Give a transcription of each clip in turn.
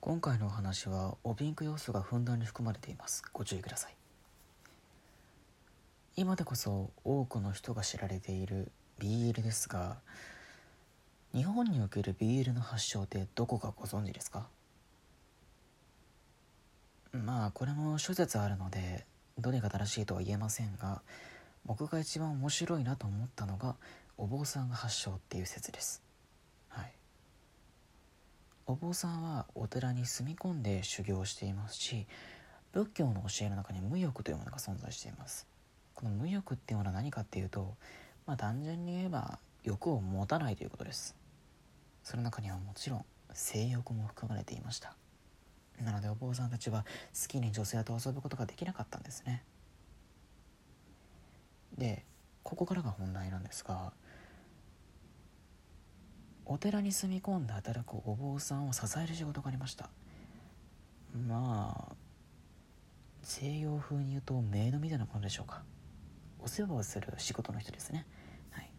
今回のお話はおピンク要素がふんだんに含まれています。ご注意ください。今でこそ多くの人が知られている BL ですが日本における BL の発祥ってどこかご存知ですか？まあこれも諸説あるのでどれが正しいとは言えませんが僕が一番面白いなと思ったのがお坊さんが発祥っていう説です。お坊さんはお寺に住み込んで修行していますし仏教の教えの中に無欲というものが存在しています。この無欲っていうものは何かっていうとまあ単純に言えば欲を持たないということです。その中にはもちろん性欲も含まれていました。なのでお坊さんたちは好きに女性と遊ぶことができなかったんですね。でここからが本題なんですがお寺に住み込んで働くお坊さんを支える仕事がありました。まあ西洋風に言うとメイドみたいなものでしょうか。お世話をする仕事の人ですね。はい。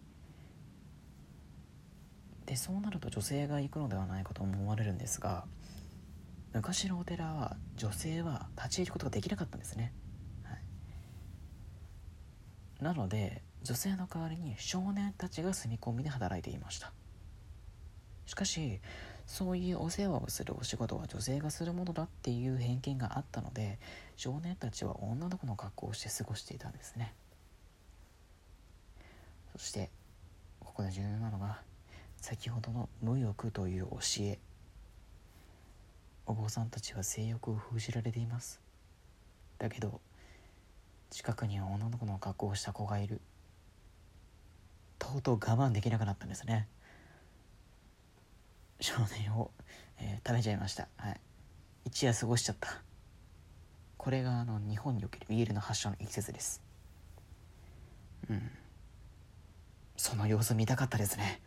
でそうなると女性が行くのではないかと思われるんですが昔のお寺は女性は立ち入ることができなかったんですね、はい、なので女性の代わりに少年たちが住み込みで働いていました。しかしそういうお世話をするお仕事は女性がするものだっていう偏見があったので少年たちは女の子の格好をして過ごしていたんですね。そしてここで重要なのが先ほどの無欲という教え。お坊さんたちは性欲を封じられています。だけど近くには女の子の格好をした子がいる。とうとう我慢できなくなったんですね。少年を、えー、食べちゃいました。はい。一夜過ごしちゃった。これがあの日本におけるビールの発祥の一節です。うん。その様子見たかったですね。